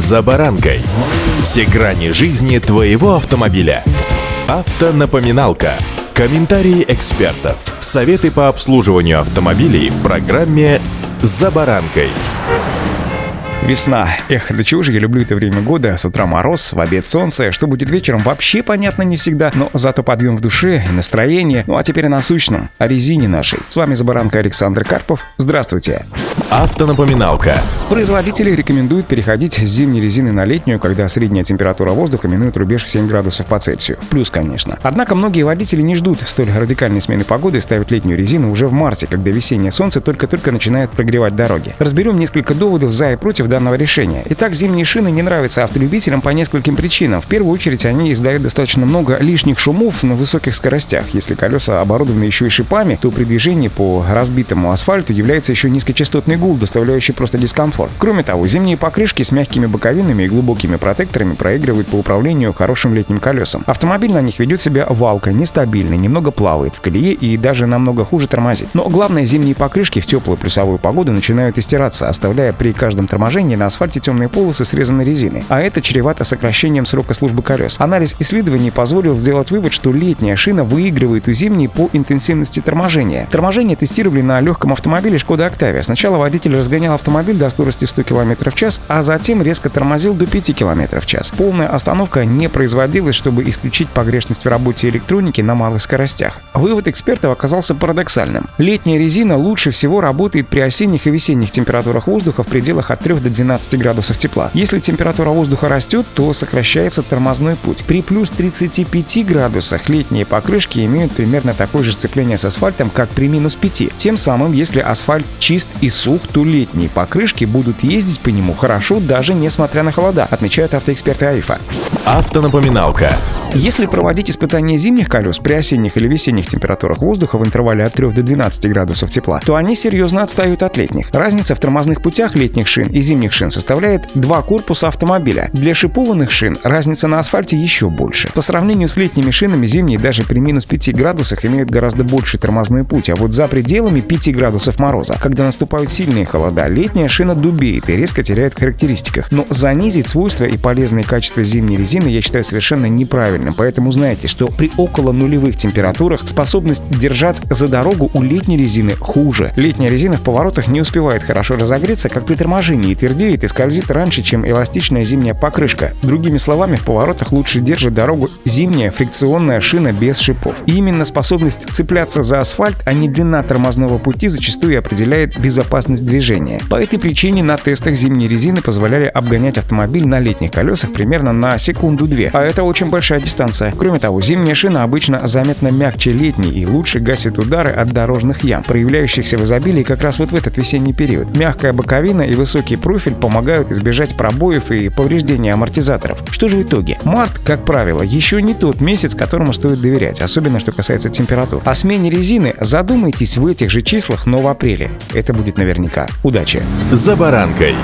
«За баранкой». Все грани жизни твоего автомобиля. Автонапоминалка. Комментарии экспертов. Советы по обслуживанию автомобилей в программе «За баранкой». Весна. Эх, да чего же я люблю это время года. С утра мороз, в обед солнце. Что будет вечером, вообще понятно не всегда. Но зато подъем в душе и настроение. Ну а теперь о насущном. О резине нашей. С вами Забаранка Александр Карпов. Здравствуйте. Автонапоминалка. Производители рекомендуют переходить с зимней резины на летнюю, когда средняя температура воздуха минует рубеж в 7 градусов по Цельсию. Плюс, конечно. Однако многие водители не ждут столь радикальной смены погоды и ставят летнюю резину уже в марте, когда весеннее солнце только-только начинает прогревать дороги. Разберем несколько доводов за и против данного решения. Итак, зимние шины не нравятся автолюбителям по нескольким причинам. В первую очередь, они издают достаточно много лишних шумов на высоких скоростях. Если колеса оборудованы еще и шипами, то при движении по разбитому асфальту является еще низкочастотный гул, доставляющий просто дискомфорт. Кроме того, зимние покрышки с мягкими боковинами и глубокими протекторами проигрывают по управлению хорошим летним колесам. Автомобиль на них ведет себя валко, нестабильно, немного плавает в колее и даже намного хуже тормозит. Но главное, зимние покрышки в теплую плюсовую погоду начинают истираться, оставляя при каждом торможении на асфальте темные полосы срезаны резины, а это чревато сокращением срока службы колес. Анализ исследований позволил сделать вывод, что летняя шина выигрывает у зимней по интенсивности торможения. Торможение тестировали на легком автомобиле Шкода Octavia. Сначала водитель разгонял автомобиль до скорости в 100 км в час, а затем резко тормозил до 5 км в час. Полная остановка не производилась, чтобы исключить погрешность в работе электроники на малых скоростях. Вывод экспертов оказался парадоксальным. Летняя резина лучше всего работает при осенних и весенних температурах воздуха в пределах от 3 до 12 градусов тепла. Если температура воздуха растет, то сокращается тормозной путь. При плюс 35 градусах летние покрышки имеют примерно такое же сцепление с асфальтом, как при минус 5. Тем самым, если асфальт чист и сух, летние покрышки будут ездить по нему хорошо, даже несмотря на холода, отмечают автоэксперты АИФа. Автонапоминалка. Если проводить испытания зимних колес при осенних или весенних температурах воздуха в интервале от 3 до 12 градусов тепла, то они серьезно отстают от летних. Разница в тормозных путях летних шин и зимних шин составляет два корпуса автомобиля. Для шипованных шин разница на асфальте еще больше. По сравнению с летними шинами, зимние даже при минус 5 градусах имеют гораздо больше тормозной путь, а вот за пределами 5 градусов мороза, когда наступают сильные холода, летняя шина дубеет и резко теряет в характеристиках. Но занизить свойства и полезные качества зимней резины я считаю совершенно неправильным, поэтому знайте, что при около нулевых температурах способность держать за дорогу у летней резины хуже. Летняя резина в поворотах не успевает хорошо разогреться, как при торможении, твердеет и скользит раньше, чем эластичная зимняя покрышка. Другими словами, в поворотах лучше держит дорогу зимняя фрикционная шина без шипов. И именно способность цепляться за асфальт, а не длина тормозного пути зачастую определяет безопасность движения. По этой причине на тестах зимней резины позволяли обгонять автомобиль на летних колесах примерно на секунду-две, а это очень большая дистанция. Кроме того, зимняя шина обычно заметно мягче летней и лучше гасит удары от дорожных ям, проявляющихся в изобилии как раз вот в этот весенний период. Мягкая боковина и высокий профиль помогают избежать пробоев и повреждения амортизаторов. Что же в итоге? Март, как правило, еще не тот месяц, которому стоит доверять, особенно что касается температур. О смене резины задумайтесь в этих же числах, но в апреле. Это будет наверняка. Удачи! «За баранкой».